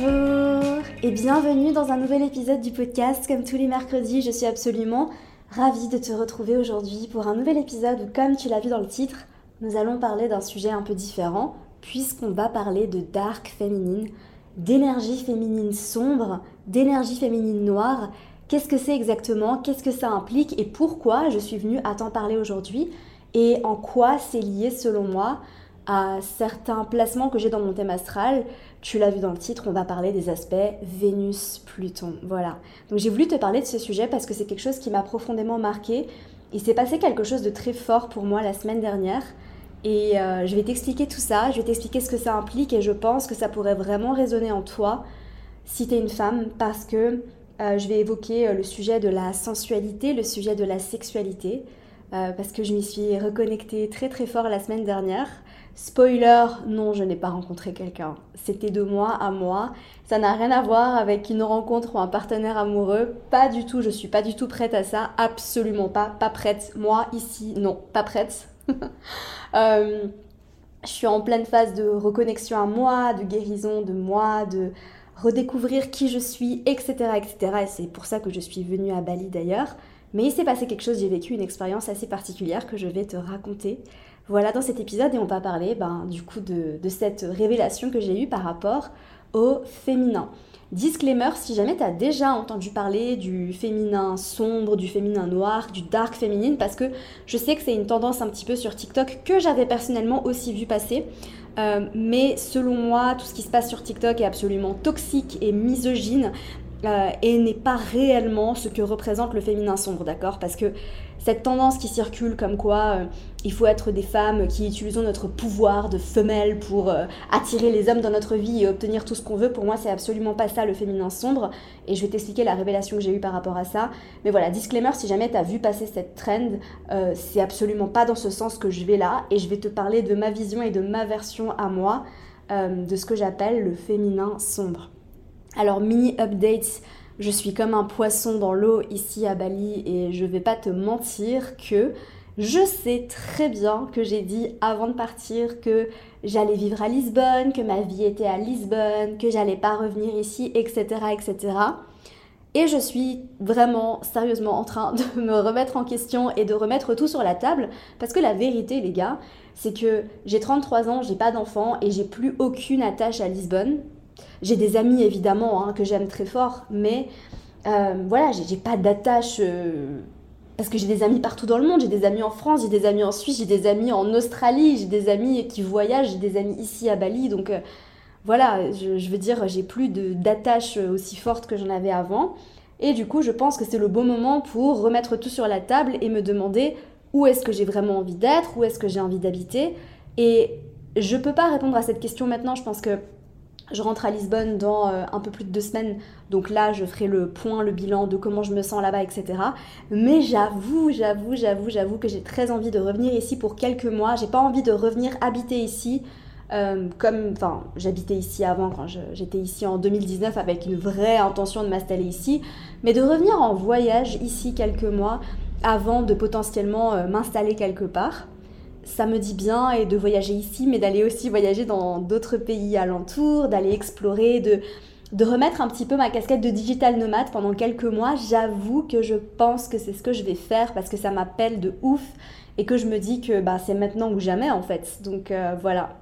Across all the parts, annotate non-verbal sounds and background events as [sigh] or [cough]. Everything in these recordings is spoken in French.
Bonjour et bienvenue dans un nouvel épisode du podcast. Comme tous les mercredis, je suis absolument ravie de te retrouver aujourd'hui pour un nouvel épisode où, comme tu l'as vu dans le titre, nous allons parler d'un sujet un peu différent puisqu'on va parler de dark féminine, d'énergie féminine sombre, d'énergie féminine noire. Qu'est-ce que c'est exactement? Qu'est-ce que ça implique? Et pourquoi je suis venue à t'en parler aujourd'hui? Et en quoi c'est lié selon moi à certains placements que j'ai dans mon thème astral? Tu l'as vu dans le titre, on va parler des aspects Vénus-Pluton. Voilà. Donc j'ai voulu te parler de ce sujet parce que c'est quelque chose qui m'a profondément marqué. Il s'est passé quelque chose de très fort pour moi la semaine dernière. Et euh, je vais t'expliquer tout ça, je vais t'expliquer ce que ça implique et je pense que ça pourrait vraiment résonner en toi si tu es une femme parce que euh, je vais évoquer euh, le sujet de la sensualité, le sujet de la sexualité, parce que je m'y suis reconnectée très très fort la semaine dernière. Spoiler, non, je n'ai pas rencontré quelqu'un. C'était de moi à moi. Ça n'a rien à voir avec une rencontre ou un partenaire amoureux. Pas du tout, je suis pas du tout prête à ça. Absolument pas. Pas prête. Moi, ici, non, pas prête. [laughs] Euh, je suis en pleine phase de reconnexion à moi, de guérison de moi, de redécouvrir qui je suis, etc. etc. Et c'est pour ça que je suis venue à Bali d'ailleurs. Mais il s'est passé quelque chose, j'ai vécu une expérience assez particulière que je vais te raconter. Voilà dans cet épisode et on va parler ben, du coup de, cette révélation que j'ai eue par rapport au féminin. Disclaimer, si jamais tu déjà entendu parler du féminin sombre, du féminin noir, du dark féminine, parce que je sais que c'est une tendance un petit peu sur TikTok que j'avais personnellement aussi vu passer. Euh, mais selon moi, tout ce qui se passe sur TikTok est absolument toxique et misogyne. Euh, et n'est pas réellement ce que représente le féminin sombre, d'accord? Parce que cette tendance qui circule comme quoi euh, il faut être des femmes qui utilisons notre pouvoir de femelle pour euh, attirer les hommes dans notre vie et obtenir tout ce qu'on veut, pour moi c'est absolument pas ça le féminin sombre. Et je vais t'expliquer la révélation que j'ai eue par rapport à ça. Mais voilà, disclaimer, si jamais tu as vu passer cette trend, c'est absolument pas dans ce sens que je vais là. Et je vais te parler de ma vision et de ma version à moi de ce que j'appelle le féminin sombre. Alors mini updates, je suis comme un poisson dans l'eau ici à Bali et je vais pas te mentir que je sais très bien que j'ai dit avant de partir que j'allais vivre à Lisbonne, que ma vie était à Lisbonne, que j'allais pas revenir ici, etc., etc. Et je suis vraiment sérieusement en train de me remettre en question et de remettre tout sur la table parce que la vérité, les gars, c'est que j'ai 33 ans, j'ai pas d'enfant et j'ai plus aucune attache à Lisbonne. J'ai des amis évidemment hein, que j'aime très fort, mais euh, voilà, j'ai pas d'attache euh, parce que j'ai des amis partout dans le monde. J'ai des amis en France, j'ai des amis en Suisse, j'ai des amis en Australie, j'ai des amis qui voyagent, j'ai des amis ici à Bali. Donc euh, voilà, je, veux dire, j'ai plus d'attache aussi forte que j'en avais avant. Et du coup, je pense que c'est le bon moment pour remettre tout sur la table et me demander où est-ce que j'ai vraiment envie d'être, où est-ce que j'ai envie d'habiter. Et je peux pas répondre à cette question maintenant. Je pense que je rentre à Lisbonne dans euh, un peu plus de deux semaines, donc là je ferai le point, le bilan de comment je me sens là-bas, etc. Mais j'avoue, j'avoue, j'avoue, j'avoue que j'ai très envie de revenir ici pour quelques mois. J'ai pas envie de revenir habiter ici. Euh, comme, j'habitais ici avant quand j'étais ici en 2019 avec une vraie intention de m'installer ici, mais de revenir en voyage ici quelques mois avant de potentiellement euh, m'installer quelque part ça me dit bien et de voyager ici, mais d'aller aussi voyager dans d'autres pays alentours, d'aller explorer, de, remettre un petit peu ma casquette de digital nomade pendant quelques mois. J'avoue que je pense que c'est ce que je vais faire parce que ça m'appelle de ouf et que je me dis que bah, c'est maintenant ou jamais en fait. Donc euh, voilà,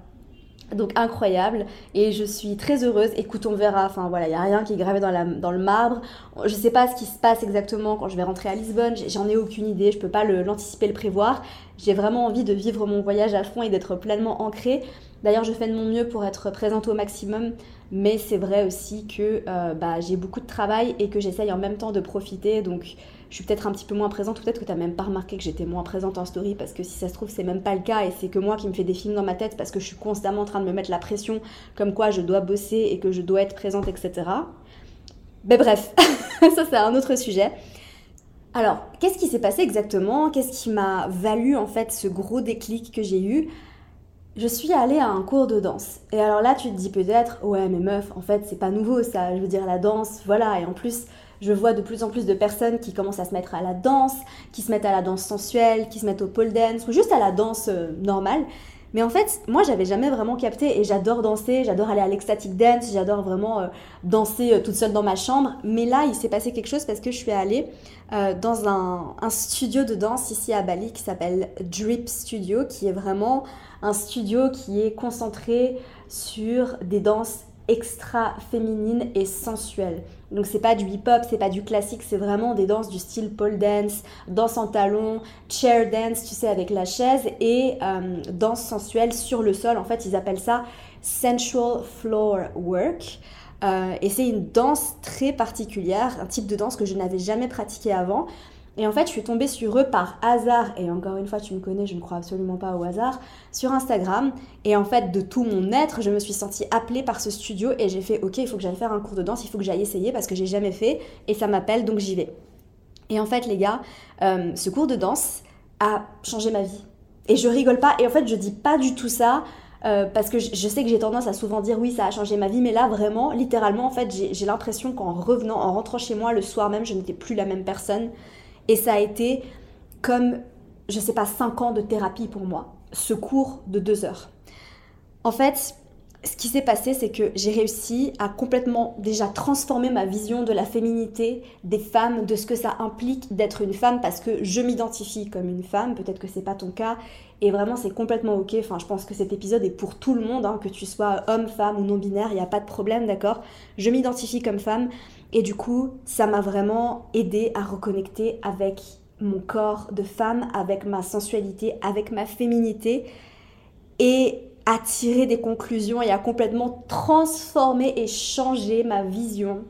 donc incroyable et je suis très heureuse. Écoute, on verra. Enfin voilà, il n'y a rien qui est gravé dans, le marbre. Je ne sais pas ce qui se passe exactement quand je vais rentrer à Lisbonne. J'en ai aucune idée. Je ne peux pas l'anticiper, le, prévoir. J'ai vraiment envie de vivre mon voyage à fond et d'être pleinement ancrée. D'ailleurs, je fais de mon mieux pour être présente au maximum. Mais c'est vrai aussi que euh, bah, j'ai beaucoup de travail et que j'essaye en même temps de profiter. Donc je suis peut-être un petit peu moins présente, peut-être que tu n'as même pas remarqué que j'étais moins présente en story, parce que si ça se trouve, c'est même pas le cas, et c'est que moi qui me fais des films dans ma tête, parce que je suis constamment en train de me mettre la pression, comme quoi je dois bosser et que je dois être présente, etc. Mais bref, [laughs] ça c'est un autre sujet. Alors, qu'est-ce qui s'est passé exactement? Qu'est-ce qui m'a valu en fait ce gros déclic que j'ai eu? Je suis allée à un cours de danse. Et alors là, tu te dis peut-être, ouais, mais meuf, en fait, c'est pas nouveau ça. Je veux dire, la danse, voilà. Et en plus, je vois de plus en plus de personnes qui commencent à se mettre à la danse, qui se mettent à la danse sensuelle, qui se mettent au pole dance ou juste à la danse euh, normale. Mais en fait, moi, j'avais jamais vraiment capté et j'adore danser, j'adore aller à l'ecstatic dance, j'adore vraiment euh, danser euh, toute seule dans ma chambre. Mais là, il s'est passé quelque chose parce que je suis allée dans un, studio de danse ici à Bali qui s'appelle Drip Studio, qui est vraiment un studio qui est concentré sur des danses extra féminines et sensuelles. Donc c'est pas du hip-hop, c'est pas du classique, c'est vraiment des danses du style pole dance, danse en talons, chair dance, tu sais, avec la chaise, et euh, danse sensuelle sur le sol. En fait, ils appellent ça sensual floor work. Euh, et c'est une danse très particulière, un type de danse que je n'avais jamais pratiqué avant. Et en fait, je suis tombée sur eux par hasard, et encore une fois, tu me connais, je ne crois absolument pas au hasard, sur Instagram. Et en fait, de tout mon être, je me suis sentie appelée par ce studio et j'ai fait, ok, il faut que j'aille faire un cours de danse, il faut que j'aille essayer parce que j'ai jamais fait, et ça m'appelle, donc j'y vais. Et en fait, les gars, euh, ce cours de danse a changé ma vie. Et je rigole pas, et en fait, je dis pas du tout ça. Euh, parce que je, sais que j'ai tendance à souvent dire oui ça a changé ma vie mais là vraiment littéralement en fait j'ai l'impression qu'en revenant en rentrant chez moi le soir même je n'étais plus la même personne et ça a été comme, je sais pas, 5 ans de thérapie pour moi, ce cours de 2 heures. En fait, ce qui s'est passé, c'est que j'ai réussi à complètement déjà transformer ma vision de la féminité des femmes, de ce que ça implique d'être une femme, parce que je m'identifie comme une femme, peut-être que c'est pas ton cas, et vraiment c'est complètement ok. Enfin, je pense que cet épisode est pour tout le monde, hein, que tu sois homme, femme ou non binaire, il n'y a pas de problème, d'accord? Je m'identifie comme femme, et du coup, ça m'a vraiment aidé à reconnecter avec mon corps de femme, avec ma sensualité, avec ma féminité et à tirer des conclusions et à complètement transformer et changer ma vision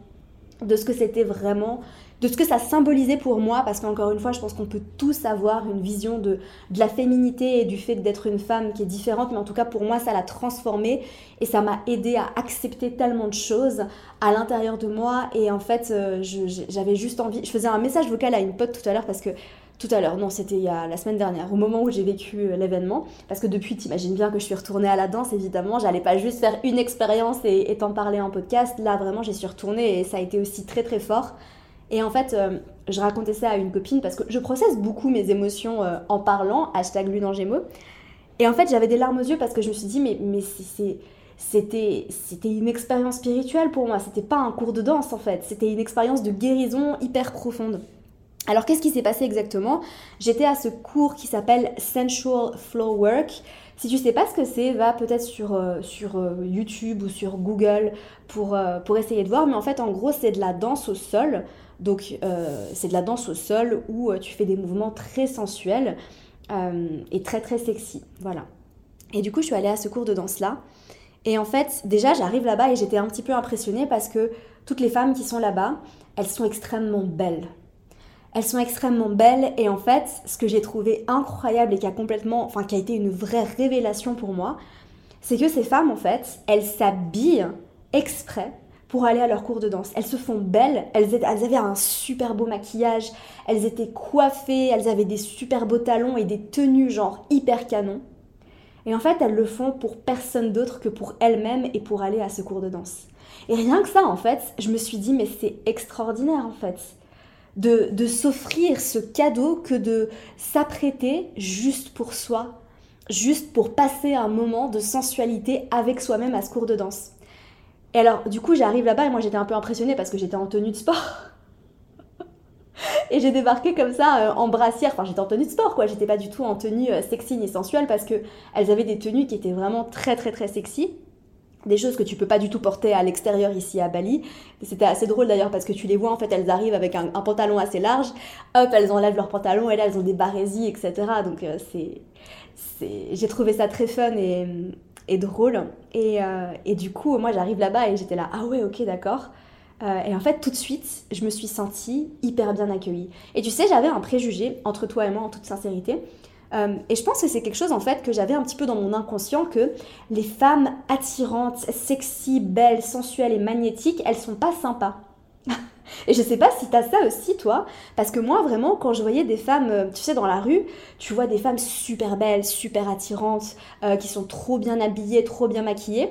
de ce que c'était vraiment de ce que ça symbolisait pour moi, parce qu'encore une fois, je pense qu'on peut tous avoir une vision de, de la féminité et du fait d'être une femme qui est différente, mais en tout cas pour moi, ça l'a transformée et ça m'a aidé à accepter tellement de choses à l'intérieur de moi. Et en fait, euh, j'avais juste envie, je faisais un message vocal à une pote tout à l'heure parce que tout à l'heure, non, c'était la semaine dernière, au moment où j'ai vécu euh, l'événement, parce que depuis, t'imagines bien que je suis retournée à la danse, évidemment, j'allais pas juste faire une expérience et, t'en parler en podcast, là vraiment j'y suis retournée et ça a été aussi très très fort. Et en fait, euh, je racontais ça à une copine parce que je processe beaucoup mes émotions euh, en parlant, hashtag gémeaux. Et en fait, j'avais des larmes aux yeux parce que je me suis dit, mais, mais c'était, c'était une expérience spirituelle pour moi, c'était pas un cours de danse en fait, c'était une expérience de guérison hyper profonde. Alors qu'est-ce qui s'est passé exactement? J'étais à ce cours qui s'appelle Sensual Flow Work. Si tu sais pas ce que c'est, va peut-être sur, euh, sur YouTube ou sur Google pour, pour essayer de voir. Mais en fait, en gros, c'est de la danse au sol. Donc euh, c'est de la danse au sol où euh, tu fais des mouvements très sensuels euh, et très très sexy. Voilà. Et du coup, je suis allée à ce cours de danse-là. Et en fait, déjà, j'arrive là-bas et j'étais un petit peu impressionnée parce que toutes les femmes qui sont là-bas, elles sont extrêmement belles. Elles sont extrêmement belles et en fait, ce que j'ai trouvé incroyable et qui a complètement, enfin, qui a été une vraie révélation pour moi, c'est que ces femmes, en fait, elles s'habillent exprès pour aller à leur cours de danse. Elles se font belles, elles, avaient un super beau maquillage, elles étaient coiffées, elles avaient des super beaux talons et des tenues genre hyper canon. Et en fait, elles le font pour personne d'autre que pour elles-mêmes et pour aller à ce cours de danse. Et rien que ça, en fait, je me suis dit, mais c'est extraordinaire, en fait, de, s'offrir ce cadeau que de s'apprêter juste pour soi, juste pour passer un moment de sensualité avec soi-même à ce cours de danse. Et alors, du coup, j'arrive là-bas et moi j'étais un peu impressionnée parce que j'étais en tenue de sport. [laughs] et j'ai débarqué comme ça euh, en brassière. Enfin, j'étais en tenue de sport, quoi. J'étais pas du tout en tenue euh, sexy ni sensuelle parce que elles avaient des tenues qui étaient vraiment très, très, très sexy. Des choses que tu peux pas du tout porter à l'extérieur ici à Bali. C'était assez drôle d'ailleurs parce que tu les vois, en fait, elles arrivent avec un, pantalon assez large. Hop, elles enlèvent leur pantalon et là, elles ont des barésies, etc. Donc, euh, c'est. J'ai trouvé ça très fun et, drôle. Et, euh, et du coup, moi, j'arrive là-bas et j'étais là, ah ouais, ok, d'accord. Euh, et en fait, tout de suite, je me suis sentie hyper bien accueillie. Et tu sais, j'avais un préjugé entre toi et moi, en toute sincérité. Euh, et je pense que c'est quelque chose en fait que j'avais un petit peu dans mon inconscient que les femmes attirantes, sexy, belles, sensuelles et magnétiques, elles sont pas sympas. [laughs] Et je sais pas si t'as ça aussi, toi, parce que moi, vraiment, quand je voyais des femmes, euh, tu sais, dans la rue, tu vois des femmes super belles, super attirantes, euh, qui sont trop bien habillées, trop bien maquillées.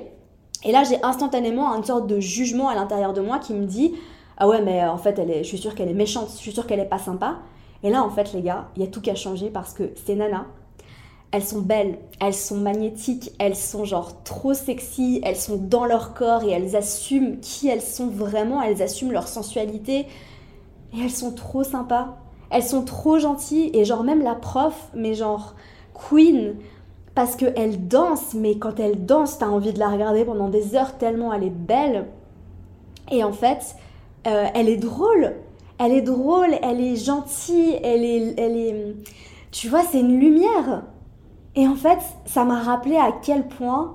Et là, j'ai instantanément une sorte de jugement à l'intérieur de moi qui me dit Ah ouais, mais en fait, elle est, je suis sûre qu'elle est méchante, je suis sûre qu'elle est pas sympa. Et là, en fait, les gars, il y a tout qu'à changer parce que ces nanas, elles sont belles, elles sont magnétiques, elles sont genre trop sexy, elles sont dans leur corps et elles assument qui elles sont vraiment, elles assument leur sensualité et elles sont trop sympas. Elles sont trop gentilles et genre même la prof, mais genre queen, parce qu'elle danse, mais quand elle danse, t'as envie de la regarder pendant des heures tellement elle est belle. Et en fait, euh, elle est drôle. Elle est drôle, elle est gentille, elle est, elle est... Tu vois, c'est une lumière. Et en fait, ça m'a rappelé à quel point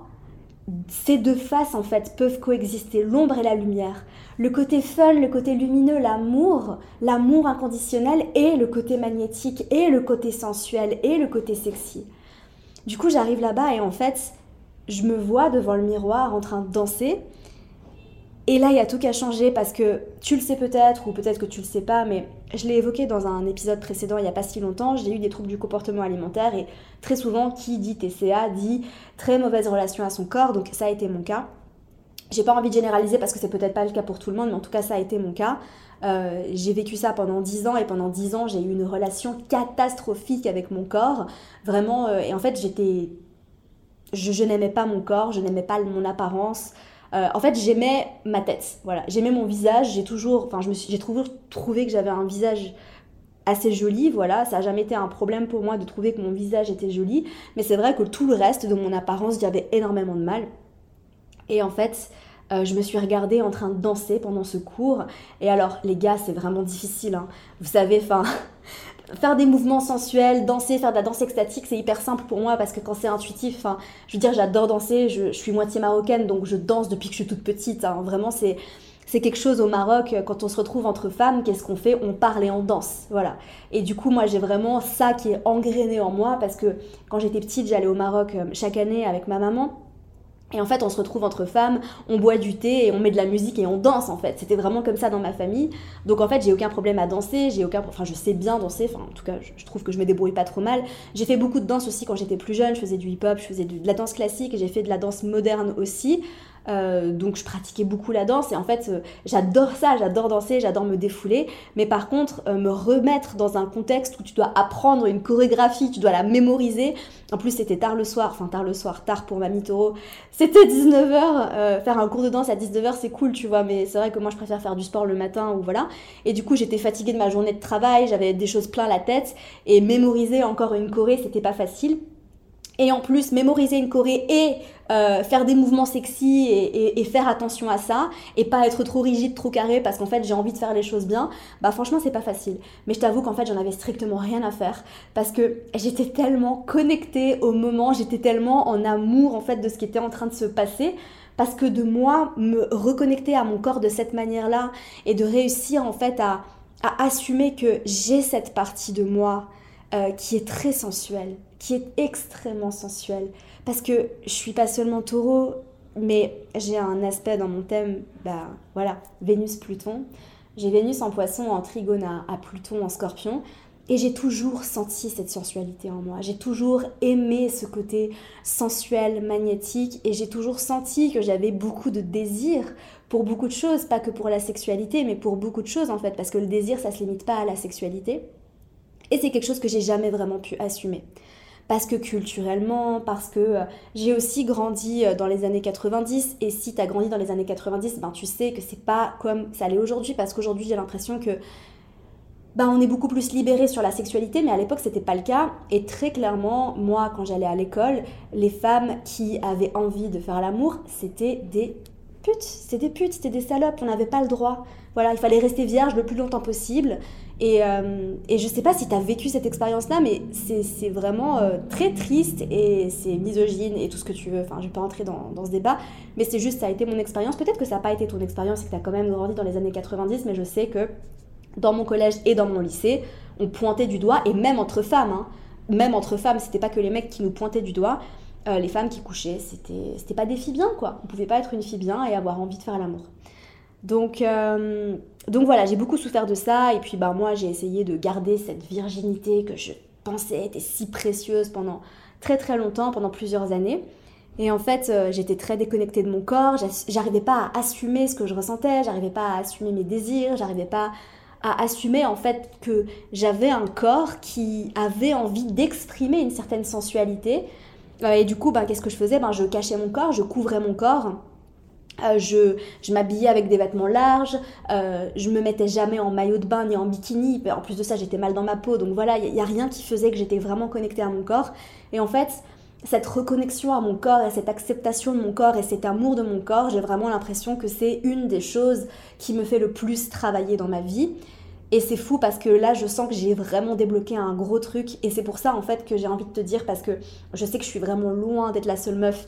ces deux faces, en fait, peuvent coexister, l'ombre et la lumière. Le côté fun, le côté lumineux, l'amour, l'amour inconditionnel et le côté magnétique et le côté sensuel et le côté sexy. Du coup, j'arrive là-bas et en fait, je me vois devant le miroir en train de danser et là, il y a tout qui a changé parce que tu le sais peut-être, ou peut-être que tu le sais pas, mais je l'ai évoqué dans un épisode précédent il n'y a pas si longtemps, j'ai eu des troubles du comportement alimentaire et très souvent, qui dit TCA dit très mauvaise relation à son corps, donc ça a été mon cas. J'ai pas envie de généraliser parce que c'est peut-être pas le cas pour tout le monde, mais en tout cas, ça a été mon cas. Euh, j'ai vécu ça pendant 10 ans et pendant 10 ans, j'ai eu une relation catastrophique avec mon corps. Vraiment, euh, et en fait, j'étais. Je, je n'aimais pas mon corps, je n'aimais pas mon apparence. Euh, en fait, j'aimais ma tête. Voilà, j'aimais mon visage. J'ai toujours, enfin, j'ai trouvé que j'avais un visage assez joli, voilà, ça n'a jamais été un problème pour moi de trouver que mon visage était joli, mais c'est vrai que tout le reste de mon apparence, j'y avais énormément de mal. Et en fait, euh, je me suis regardée en train de danser pendant ce cours. Et alors, les gars, c'est vraiment difficile. Hein. Vous savez, enfin, faire des mouvements sensuels, danser, faire de la danse extatique, c'est hyper simple pour moi parce que quand c'est intuitif, je veux dire, j'adore danser, je, suis moitié marocaine, donc je danse depuis que je suis toute petite. Hein. Vraiment, c'est c'est quelque chose au Maroc, quand on se retrouve entre femmes, qu'est-ce qu'on fait? On parle et on danse, voilà. Et du coup, moi, j'ai vraiment ça qui est engrainé en moi parce que quand j'étais petite, j'allais au Maroc euh, chaque année avec ma maman. Et en fait, on se retrouve entre femmes, on boit du thé et on met de la musique et on danse en fait. C'était vraiment comme ça dans ma famille. Donc en fait, j'ai aucun problème à danser, j'ai aucun enfin je sais bien danser, enfin en tout cas, je, trouve que je me débrouille pas trop mal. J'ai fait beaucoup de danse aussi quand j'étais plus jeune, je faisais du hip-hop, je faisais de la danse classique, j'ai fait de la danse moderne aussi. Euh, donc je pratiquais beaucoup la danse et en fait euh, j'adore ça, j'adore danser, j'adore me défouler. Mais par contre, euh, me remettre dans un contexte où tu dois apprendre une chorégraphie, tu dois la mémoriser. En plus c'était tard le soir, enfin tard le soir, tard pour Mamie Toro. C'était 19h, faire un cours de danse à 19h c'est cool tu vois, mais c'est vrai que moi je préfère faire du sport le matin ou voilà. Et du coup j'étais fatiguée de ma journée de travail, j'avais des choses plein la tête et mémoriser encore une choré c'était pas facile et en plus mémoriser une choré et euh, faire des mouvements sexy et, faire attention à ça et pas être trop rigide, trop carré parce qu'en fait j'ai envie de faire les choses bien, bah franchement c'est pas facile. Mais je t'avoue qu'en fait j'en avais strictement rien à faire parce que j'étais tellement connectée au moment, j'étais tellement en amour en fait de ce qui était en train de se passer parce que de moi me reconnecter à mon corps de cette manière-là et de réussir en fait à, assumer que j'ai cette partie de moi euh, qui est très sensuelle, qui est extrêmement sensuelle. Parce que je suis pas seulement taureau, mais j'ai un aspect dans mon thème, bah voilà, Vénus-Pluton. J'ai Vénus en poisson, en trigone à, Pluton, en scorpion. Et j'ai toujours senti cette sensualité en moi. J'ai toujours aimé ce côté sensuel, magnétique. Et j'ai toujours senti que j'avais beaucoup de désir pour beaucoup de choses. Pas que pour la sexualité, mais pour beaucoup de choses en fait. Parce que le désir, ça se limite pas à la sexualité. Et c'est quelque chose que j'ai jamais vraiment pu assumer. Parce que culturellement, parce que euh, j'ai aussi grandi euh, dans les années 90, et si tu as grandi dans les années 90, ben tu sais que c'est pas comme ça l'est aujourd'hui, parce qu'aujourd'hui j'ai l'impression que ben, on est beaucoup plus libéré sur la sexualité, mais à l'époque c'était pas le cas. Et très clairement, moi quand j'allais à l'école, les femmes qui avaient envie de faire l'amour, c'était des putes, c'était des putes, c'était des salopes, on n'avait pas le droit. Voilà, il fallait rester vierge le plus longtemps possible. Et, euh, et je sais pas si tu as vécu cette expérience-là, mais c'est vraiment euh, très triste et c'est misogyne et tout ce que tu veux. Enfin, je vais pas entrer dans, ce débat, mais c'est juste, ça a été mon expérience. Peut-être que ça n'a pas été ton expérience et que tu as quand même grandi dans les années 90, mais je sais que dans mon collège et dans mon lycée, on pointait du doigt, et même entre femmes, hein, même entre femmes, c'était pas que les mecs qui nous pointaient du doigt, euh, les femmes qui couchaient, c'était pas des filles bien, quoi. On pouvait pas être une fille bien et avoir envie de faire l'amour. Donc, donc voilà, j'ai beaucoup souffert de ça. Et puis bah, moi, j'ai essayé de garder cette virginité que je pensais était si précieuse pendant très très longtemps, pendant plusieurs années. Et en fait, euh, j'étais très déconnectée de mon corps, j'arrivais pas à assumer ce que je ressentais, j'arrivais pas à assumer mes désirs, j'arrivais pas à assumer en fait que j'avais un corps qui avait envie d'exprimer une certaine sensualité. Euh, et du coup, ben, qu'est-ce que je faisais? Ben, Je cachais mon corps, je couvrais mon corps. Euh, je, m'habillais avec des vêtements larges, euh, je me mettais jamais en maillot de bain ni en bikini. En plus de ça, j'étais mal dans ma peau. Donc voilà, il n'y a, rien qui faisait que j'étais vraiment connectée à mon corps. Et en fait, cette reconnexion à mon corps et cette acceptation de mon corps et cet amour de mon corps, j'ai vraiment l'impression que c'est une des choses qui me fait le plus travailler dans ma vie. Et c'est fou parce que là, je sens que j'ai vraiment débloqué un gros truc. Et c'est pour ça, en fait, que j'ai envie de te dire, parce que je sais que je suis vraiment loin d'être la seule meuf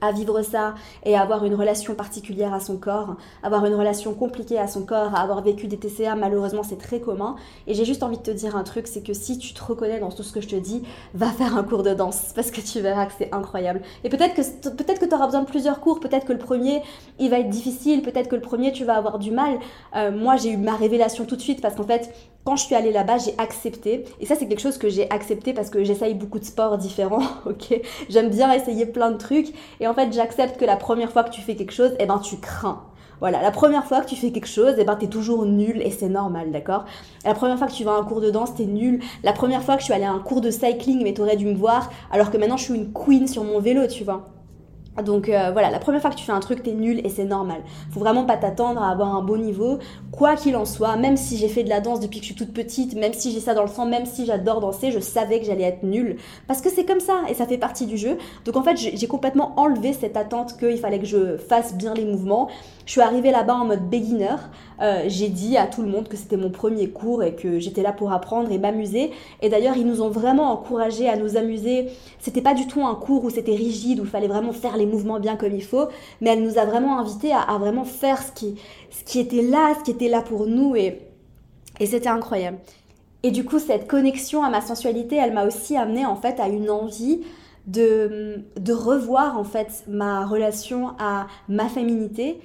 à vivre ça et à avoir une relation particulière à son corps, avoir une relation compliquée à son corps, à avoir vécu des TCA, malheureusement c'est très commun. Et j'ai juste envie de te dire un truc, c'est que si tu te reconnais dans tout ce que je te dis, va faire un cours de danse parce que tu verras que c'est incroyable. Et peut-être que peut-être tu auras besoin de plusieurs cours, peut-être que le premier il va être difficile, peut-être que le premier tu vas avoir du mal. Euh, moi j'ai eu ma révélation tout de suite parce qu'en fait quand je suis allée là-bas, j'ai accepté. Et ça, c'est quelque chose que j'ai accepté parce que j'essaye beaucoup de sports différents, [laughs] ok? J'aime bien essayer plein de trucs. Et en fait, j'accepte que la première fois que tu fais quelque chose, eh ben, tu crains. Voilà, la première fois que tu fais quelque chose, eh ben, t'es toujours nul et c'est normal, d'accord? La première fois que tu vas à un cours de danse, t'es nul. La première fois que je suis allée à un cours de cycling, mais t'aurais dû me voir, alors que maintenant je suis une queen sur mon vélo, tu vois? Donc euh, voilà, la première fois que tu fais un truc, t'es nul et c'est normal. Faut vraiment pas t'attendre à avoir un bon niveau, quoi qu'il en soit. Même si j'ai fait de la danse depuis que je suis toute petite, même si j'ai ça dans le sang, même si j'adore danser, je savais que j'allais être nulle. Parce que c'est comme ça et ça fait partie du jeu. Donc en fait, j'ai complètement enlevé cette attente qu'il fallait que je fasse bien les mouvements. Je suis arrivée là-bas en mode beginner. Euh, j'ai dit à tout le monde que c'était mon premier cours et que j'étais là pour apprendre et m'amuser. Et d'ailleurs, ils nous ont vraiment encouragés à nous amuser. C'était pas du tout un cours où c'était rigide, où il fallait vraiment faire les mouvements bien comme il faut, mais elle nous a vraiment invités à, vraiment faire ce qui, ce qui était là, ce qui était là pour nous. Et, et c'était incroyable. Et du coup, cette connexion à ma sensualité, elle m'a aussi amené en fait à une envie de, de revoir en fait ma relation à ma féminité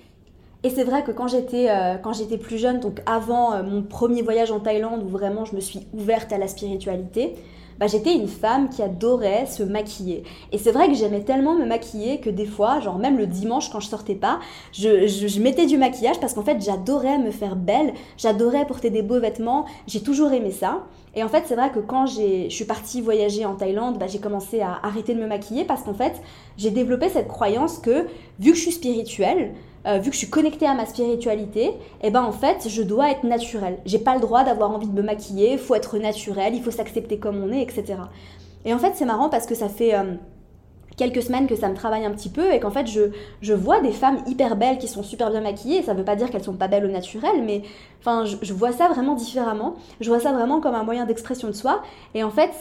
et c'est vrai que quand j'étais euh, plus jeune, donc avant euh, mon premier voyage en Thaïlande où vraiment je me suis ouverte à la spiritualité, bah, j'étais une femme qui adorait se maquiller. Et c'est vrai que j'aimais tellement me maquiller que des fois, genre même le dimanche quand je sortais pas, je, je, mettais du maquillage parce qu'en fait j'adorais me faire belle, j'adorais porter des beaux vêtements, j'ai toujours aimé ça. Et en fait, c'est vrai que quand je suis partie voyager en Thaïlande, bah, j'ai commencé à arrêter de me maquiller parce qu'en fait, j'ai développé cette croyance que vu que je suis spirituelle, euh, vu que je suis connectée à ma spiritualité, eh ben en fait, je dois être naturelle. J'ai pas le droit d'avoir envie de me maquiller, il faut être naturel, il faut s'accepter comme on est, etc. Et en fait, c'est marrant parce que ça fait euh, quelques semaines que ça me travaille un petit peu et qu'en fait, je, je vois des femmes hyper belles qui sont super bien maquillées. Ça veut pas dire qu'elles sont pas belles au naturel, mais enfin, je, je vois ça vraiment différemment. Je vois ça vraiment comme un moyen d'expression de soi. Et en fait,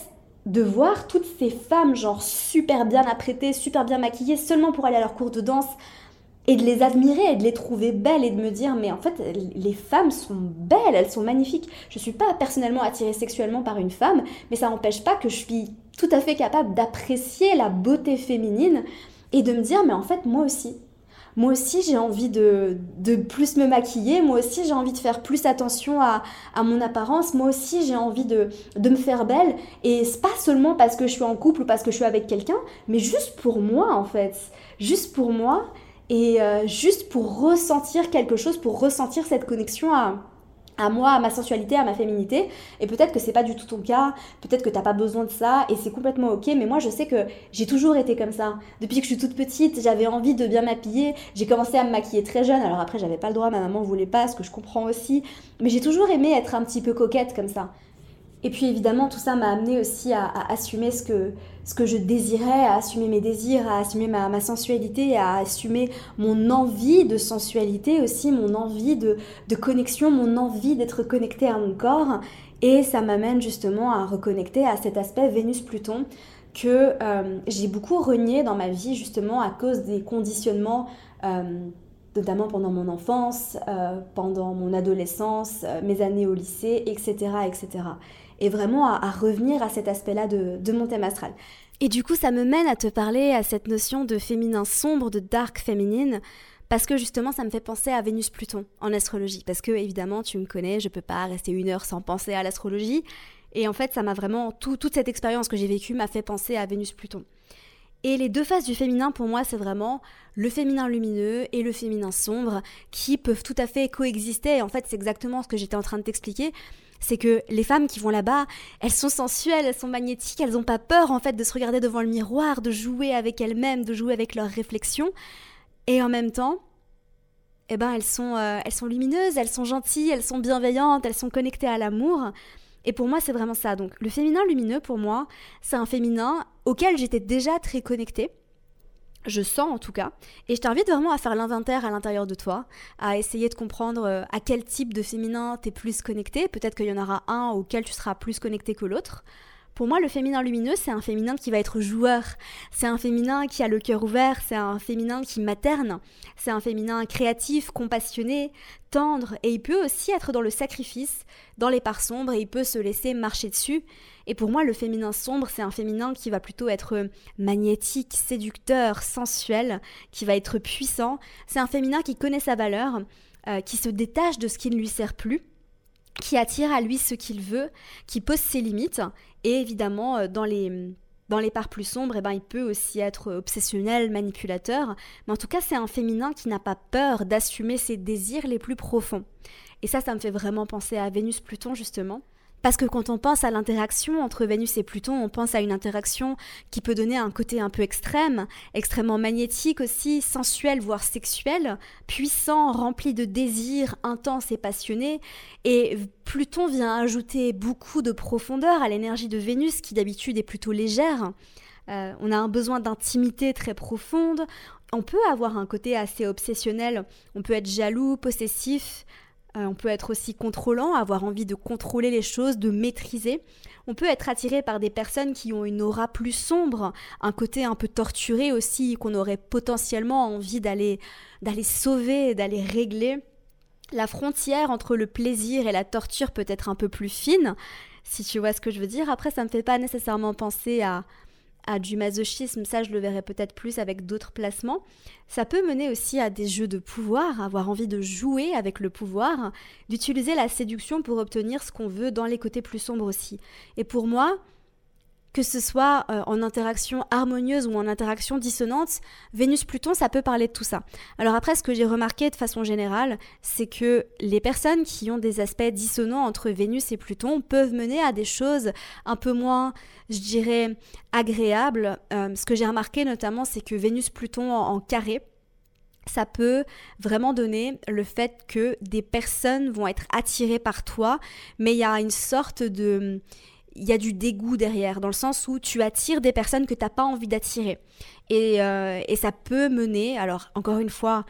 de voir toutes ces femmes genre super bien apprêtées, super bien maquillées seulement pour aller à leur cours de danse et de les admirer et de les trouver belles et de me dire mais en fait les femmes sont belles, elles sont magnifiques. Je suis pas personnellement attirée sexuellement par une femme, mais ça n'empêche pas que je suis tout à fait capable d'apprécier la beauté féminine et de me dire mais en fait moi aussi. Moi aussi j'ai envie de, de, plus me maquiller, moi aussi j'ai envie de faire plus attention à, à mon apparence, moi aussi j'ai envie de, de me faire belle et c'est pas seulement parce que je suis en couple ou parce que je suis avec quelqu'un, mais juste pour moi en fait. Juste pour moi et euh, juste pour ressentir quelque chose, pour ressentir cette connexion à, à moi, à ma sensualité, à ma féminité. Et peut-être que c'est pas du tout ton cas, peut-être que t'as pas besoin de ça, et c'est complètement ok, mais moi je sais que j'ai toujours été comme ça. Depuis que je suis toute petite, j'avais envie de bien m'habiller, j'ai commencé à me maquiller très jeune, alors après j'avais pas le droit, ma maman voulait pas, ce que je comprends aussi, mais j'ai toujours aimé être un petit peu coquette comme ça. Et puis évidemment, tout ça m'a amené aussi à, assumer ce que, ce que je désirais, à assumer mes désirs, à assumer ma, sensualité, à assumer mon envie de sensualité aussi, mon envie de, de connexion, mon envie d'être connecté à mon corps. Et ça m'amène justement à reconnecter à cet aspect Vénus-Pluton que euh, j'ai beaucoup renié dans ma vie justement à cause des conditionnements. Euh, notamment pendant mon enfance, euh, pendant mon adolescence, mes années au lycée, etc. etc et vraiment à, revenir à cet aspect-là de, mon thème astral. Et du coup, ça me mène à te parler à cette notion de féminin sombre, de dark féminine, parce que justement, ça me fait penser à Vénus-Pluton en astrologie. Parce que, évidemment, tu me connais, je peux pas rester une heure sans penser à l'astrologie. Et en fait, ça m'a vraiment. toute cette expérience que j'ai vécue m'a fait penser à Vénus-Pluton. Et les deux faces du féminin, pour moi, c'est vraiment le féminin lumineux et le féminin sombre qui peuvent tout à fait coexister. Et en fait, c'est exactement ce que j'étais en train de t'expliquer. C'est que les femmes qui vont là-bas, elles sont sensuelles, elles sont magnétiques, elles n'ont pas peur en fait de se regarder devant le miroir, de jouer avec elles-mêmes, de jouer avec leurs réflexions. Et en même temps, eh ben, elles sont, euh, elles sont lumineuses, elles sont gentilles, elles sont bienveillantes, elles sont connectées à l'amour. Et pour moi, c'est vraiment ça. Donc, le féminin lumineux, pour moi, c'est un féminin auquel j'étais déjà très connectée. Je sens en tout cas. Et je t'invite vraiment à faire l'inventaire à l'intérieur de toi, à essayer de comprendre euh, à quel type de féminin tu es plus connecté. Peut-être qu'il y en aura un auquel tu seras plus connecté que l'autre. Pour moi, le féminin lumineux, c'est un féminin qui va être joueur. C'est un féminin qui a le cœur ouvert. C'est un féminin qui materne. C'est un féminin créatif, compassionné, tendre. Et il peut aussi être dans le sacrifice, dans les parts sombres, et il peut se laisser marcher dessus. Et pour moi, le féminin sombre, c'est un féminin qui va plutôt être magnétique, séducteur, sensuel, qui va être puissant. C'est un féminin qui connaît sa valeur, euh, qui se détache de ce qui ne lui sert plus qui attire à lui ce qu'il veut, qui pose ses limites. Et évidemment, euh, dans les, dans les parts plus sombres, eh ben, il peut aussi être obsessionnel, manipulateur. Mais en tout cas, c'est un féminin qui n'a pas peur d'assumer ses désirs les plus profonds. Et ça, ça me fait vraiment penser à Vénus-Pluton, justement. Parce que quand on pense à l'interaction entre Vénus et Pluton, on pense à une interaction qui peut donner un côté un peu extrême, extrêmement magnétique aussi, sensuel, voire sexuel, puissant, rempli de désirs intenses et passionnés. Et Pluton vient ajouter beaucoup de profondeur à l'énergie de Vénus qui d'habitude est plutôt légère. Euh, on a un besoin d'intimité très profonde. On peut avoir un côté assez obsessionnel, on peut être jaloux, possessif, euh, on peut être aussi contrôlant, avoir envie de contrôler les choses, de maîtriser. On peut être attiré par des personnes qui ont une aura plus sombre, un côté un peu torturé aussi, qu'on aurait potentiellement envie d'aller sauver, d'aller régler. La frontière entre le plaisir et la torture peut être un peu plus fine, si tu vois ce que je veux dire. Après, ça me fait pas nécessairement penser à, à du masochisme, ça je le verrai peut-être plus avec d'autres placements. Ça peut mener aussi à des jeux de pouvoir, avoir envie de jouer avec le pouvoir, d'utiliser la séduction pour obtenir ce qu'on veut dans les côtés plus sombres aussi. Et pour moi, que ce soit euh, en interaction harmonieuse ou en interaction dissonante, Vénus-Pluton, ça peut parler de tout ça. Alors après, ce que j'ai remarqué de façon générale, c'est que les personnes qui ont des aspects dissonants entre Vénus et Pluton peuvent mener à des choses un peu moins, je dirais, agréables. Euh, ce que j'ai remarqué notamment, c'est que Vénus-Pluton en carré, ça peut vraiment donner le fait que des personnes vont être attirées par toi, mais il y a une sorte de y a du dégoût derrière, dans le sens où tu attires des personnes que tu n'as pas envie d'attirer. Euh, et, ça peut mener, alors encore une fois,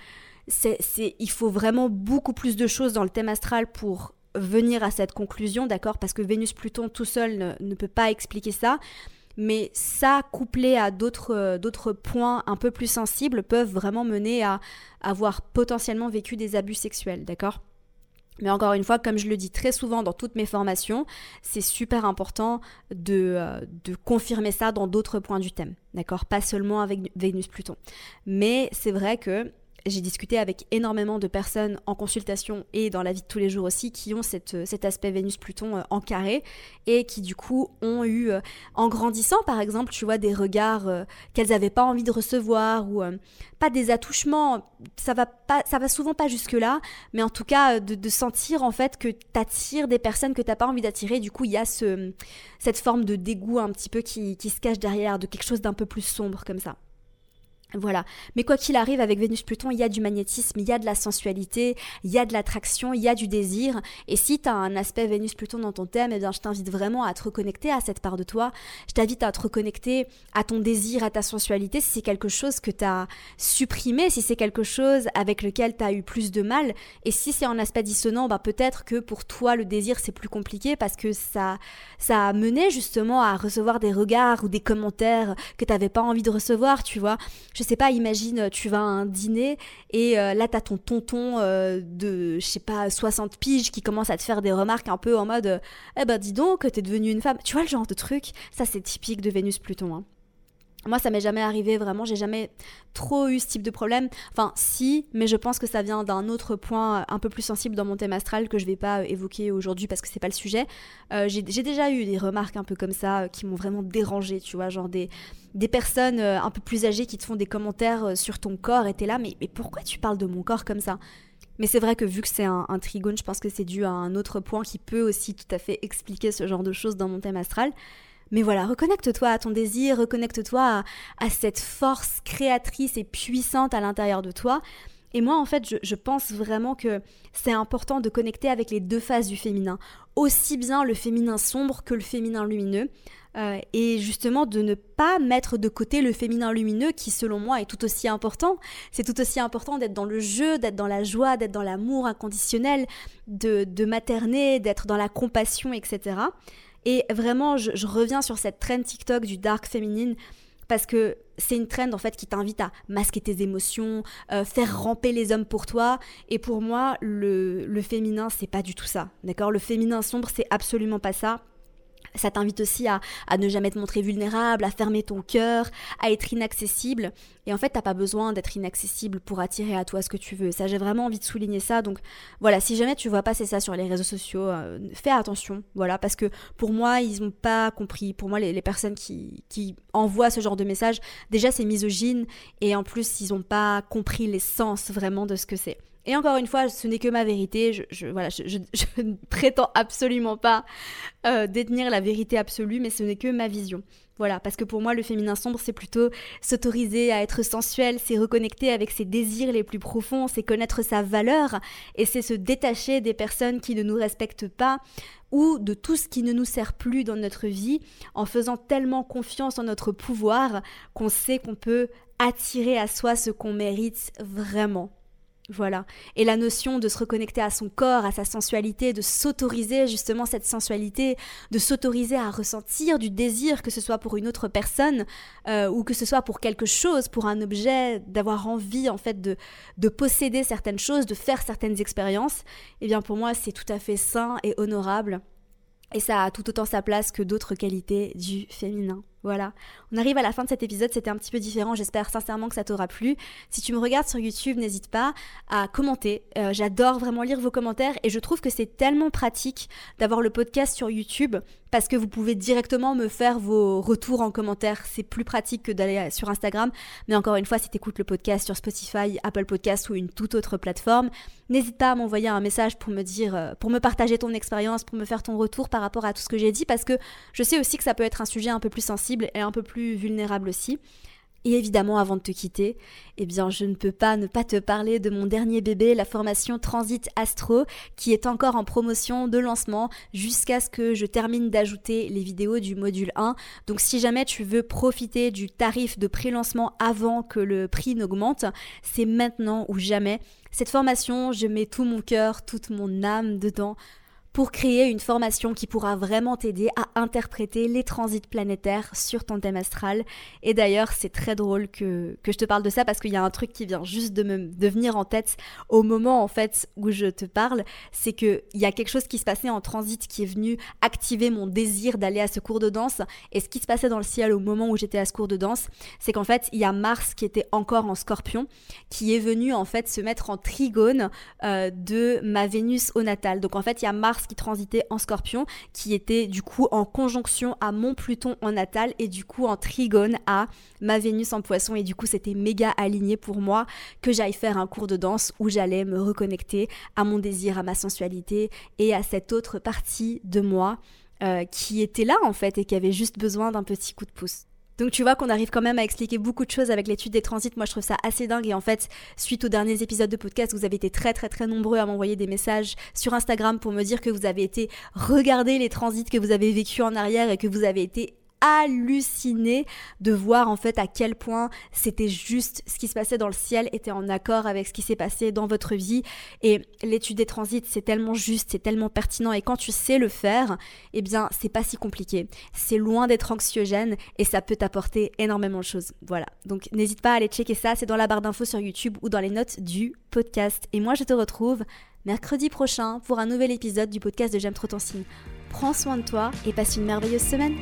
c'est, il faut vraiment beaucoup plus de choses dans le thème astral pour venir à cette conclusion, d'accord? Parce que Vénus-Pluton tout seul ne, peut pas expliquer ça. Mais ça, couplé à d'autres, euh, d'autres points un peu plus sensibles, peuvent vraiment mener à avoir potentiellement vécu des abus sexuels, d'accord? Mais encore une fois, comme je le dis très souvent dans toutes mes formations, c'est super important de, euh, confirmer ça dans d'autres points du thème, d'accord? Pas seulement avec Vénus-Pluton. Mais c'est vrai que j'ai discuté avec énormément de personnes en consultation et dans la vie de tous les jours aussi qui ont cette, cet aspect Vénus-Pluton euh, en carré et qui du coup ont eu, euh, en grandissant par exemple, tu vois, des regards euh, qu'elles n'avaient pas envie de recevoir ou pas des attouchements, ça va, pas, ça va souvent pas jusque-là, mais en tout cas de, sentir en fait que tu attires des personnes que tu n'as pas envie d'attirer. Du coup, il y a ce, cette forme de dégoût un petit peu qui, qui se cache derrière, de quelque chose d'un peu plus sombre comme ça. Voilà. Mais quoi qu'il arrive, avec Vénus-Pluton, il y a du magnétisme, il y a de la sensualité, il y a de l'attraction, il y a du désir. Et si tu as un aspect Vénus-Pluton dans ton thème, eh bien, je t'invite vraiment à te reconnecter à cette part de toi. Je t'invite à te reconnecter à ton désir, à ta sensualité, si c'est quelque chose que tu as supprimé, si c'est quelque chose avec lequel tu as eu plus de mal. Et si c'est un aspect dissonant, bah, peut-être que pour toi, le désir, c'est plus compliqué parce que ça, ça a mené justement à recevoir des regards ou des commentaires que tu n'avais pas envie de recevoir, tu vois je sais pas, imagine, tu vas à un dîner et euh, là, t'as ton tonton euh, de, je sais pas, 60 piges qui commence à te faire des remarques un peu en mode Eh ben, dis donc, t'es devenue une femme. Tu vois le genre de truc? Ça, c'est typique de Vénus-Pluton. Hein. Moi, ça m'est jamais arrivé vraiment, j'ai jamais trop eu ce type de problème. Enfin, si, mais je pense que ça vient d'un autre point un peu plus sensible dans mon thème astral que je vais pas évoquer aujourd'hui parce que c'est pas le sujet. Euh, j'ai déjà eu des remarques un peu comme ça euh, qui m'ont vraiment dérangé, tu vois, genre des, des personnes euh, un peu plus âgées qui te font des commentaires sur ton corps et t'es là, mais, mais pourquoi tu parles de mon corps comme ça? Mais c'est vrai que vu que c'est un, un, trigone, je pense que c'est dû à un autre point qui peut aussi tout à fait expliquer ce genre de choses dans mon thème astral. Mais voilà, reconnecte-toi à ton désir, reconnecte-toi à, cette force créatrice et puissante à l'intérieur de toi. Et moi, en fait, je, pense vraiment que c'est important de connecter avec les deux faces du féminin, aussi bien le féminin sombre que le féminin lumineux, euh, et justement de ne pas mettre de côté le féminin lumineux qui, selon moi, est tout aussi important. C'est tout aussi important d'être dans le jeu, d'être dans la joie, d'être dans l'amour inconditionnel, de materner, d'être dans la compassion, etc. Et vraiment, je, reviens sur cette trend TikTok du dark féminine parce que c'est une trend en fait qui t'invite à masquer tes émotions, euh, faire ramper les hommes pour toi. Et pour moi, le, le féminin, c'est pas du tout ça. D'accord? Le féminin sombre, c'est absolument pas ça. Ça t'invite aussi à, ne jamais te montrer vulnérable, à fermer ton cœur, à être inaccessible. Et en fait, t'as pas besoin d'être inaccessible pour attirer à toi ce que tu veux. Ça, j'ai vraiment envie de souligner ça. Donc voilà, si jamais tu vois passer ça sur les réseaux sociaux, euh, fais attention. Voilà, parce que pour moi, ils n'ont pas compris. Pour moi, les, personnes qui, qui, envoient ce genre de message, déjà, c'est misogyne. Et en plus, ils n'ont pas compris l'essence vraiment de ce que c'est. Et encore une fois, ce n'est que ma vérité. Je, voilà, je, ne [laughs] prétends absolument pas euh, détenir la vérité absolue, mais ce n'est que ma vision. Voilà, parce que pour moi, le féminin sombre, c'est plutôt s'autoriser à être sensuel, c'est reconnecter avec ses désirs les plus profonds, c'est connaître sa valeur, et c'est se détacher des personnes qui ne nous respectent pas ou de tout ce qui ne nous sert plus dans notre vie, en faisant tellement confiance en notre pouvoir qu'on sait qu'on peut attirer à soi ce qu'on mérite vraiment. Voilà. Et la notion de se reconnecter à son corps, à sa sensualité, de s'autoriser justement cette sensualité, de s'autoriser à ressentir du désir, que ce soit pour une autre personne euh, ou que ce soit pour quelque chose, pour un objet, d'avoir envie en fait de, de posséder certaines choses, de faire certaines expériences, eh bien pour moi c'est tout à fait sain et honorable. Et ça a tout autant sa place que d'autres qualités du féminin. Voilà, on arrive à la fin de cet épisode, c'était un petit peu différent, j'espère sincèrement que ça t'aura plu. Si tu me regardes sur YouTube, n'hésite pas à commenter, euh, j'adore vraiment lire vos commentaires et je trouve que c'est tellement pratique d'avoir le podcast sur YouTube parce que vous pouvez directement me faire vos retours en commentaire, c'est plus pratique que d'aller sur Instagram, mais encore une fois, si tu écoutes le podcast sur Spotify, Apple Podcast ou une toute autre plateforme, n'hésite pas à m'envoyer un message pour me dire, euh, pour me partager ton expérience, pour me faire ton retour par rapport à tout ce que j'ai dit parce que je sais aussi que ça peut être un sujet un peu plus sensible et un peu plus vulnérable aussi. Et évidemment, avant de te quitter, eh bien, je ne peux pas ne pas te parler de mon dernier bébé, la formation Transit Astro, qui est encore en promotion de lancement jusqu'à ce que je termine d'ajouter les vidéos du module 1. Donc, si jamais tu veux profiter du tarif de pré-lancement avant que le prix n'augmente, c'est maintenant ou jamais. Cette formation, je mets tout mon cœur, toute mon âme dedans pour créer une formation qui pourra vraiment t'aider à interpréter les transits planétaires sur ton thème astral. Et d'ailleurs, c'est très drôle que, que, je te parle de ça parce qu'il y a un truc qui vient juste de venir en tête au moment en fait où je te parle, c'est que il y a quelque chose qui se passait en transit qui est venu activer mon désir d'aller à ce cours de danse. Et ce qui se passait dans le ciel au moment où j'étais à ce cours de danse, c'est qu'en fait, il y a Mars qui était encore en Scorpion, qui est venu en fait se mettre en trigone euh, de ma Vénus au natal. Donc en fait, il y a Qui transitait en scorpion, qui était du coup en conjonction à mon Pluton en natal et du coup en trigone à ma Vénus en poisson. Et du coup, c'était méga aligné pour moi que j'aille faire un cours de danse où j'allais me reconnecter à mon désir, à ma sensualité et à cette autre partie de moi euh, qui était là en fait et qui avait juste besoin d'un petit coup de pouce. Donc tu vois qu'on arrive quand même à expliquer beaucoup de choses avec l'étude des transits. Moi je trouve ça assez dingue et en fait suite aux derniers épisodes de podcast vous avez été très très très nombreux à m'envoyer des messages sur Instagram pour me dire que vous avez été regarder les transits que vous avez vécu en arrière et que vous avez été halluciné de voir en fait à quel point c'était juste ce qui se passait dans le ciel était en accord avec ce qui s'est passé dans votre vie. Et l'étude des transits c'est tellement juste c'est tellement pertinent. Et quand tu sais le faire eh bien c'est pas si compliqué. C'est loin d'être anxiogène et ça peut t'apporter énormément de choses. Voilà. Donc n'hésite pas à aller checker ça. C'est dans la barre d'infos sur YouTube ou dans les notes du podcast. Et moi je te retrouve mercredi prochain pour un nouvel épisode du podcast de J'aime trop ton signe. Prends soin de toi et passe une merveilleuse semaine